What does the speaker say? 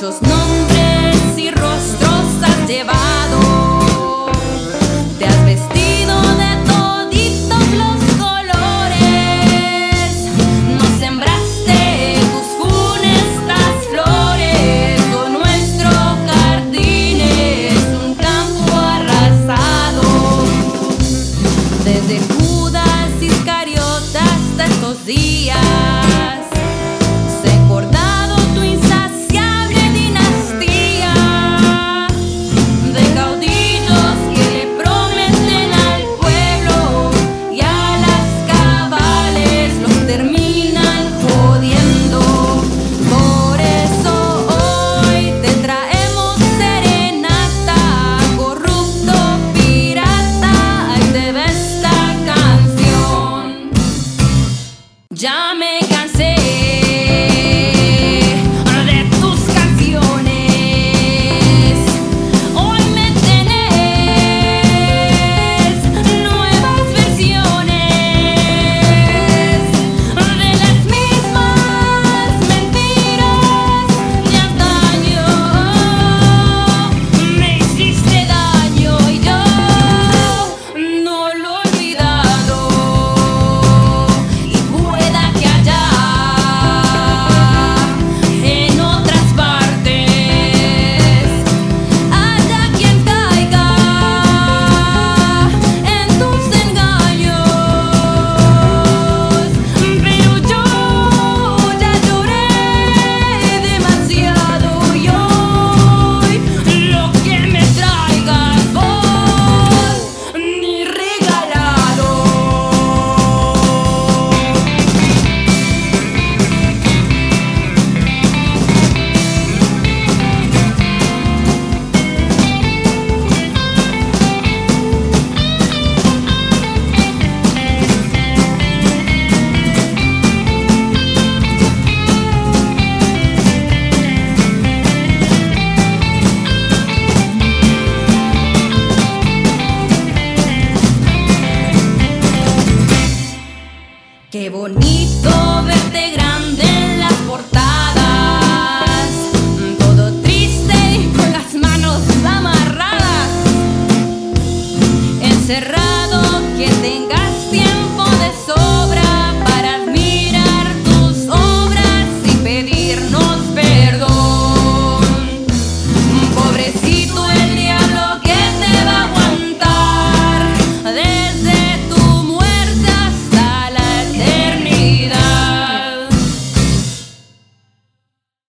muchos nombres y rostros has llevado. Te has vestido de toditos los colores. No sembraste tus funestas flores o nuestro jardín es un campo arrasado. Desde Dominic. Verte grande en las portadas, todo triste y con las manos amarradas, encerrado, que tenga.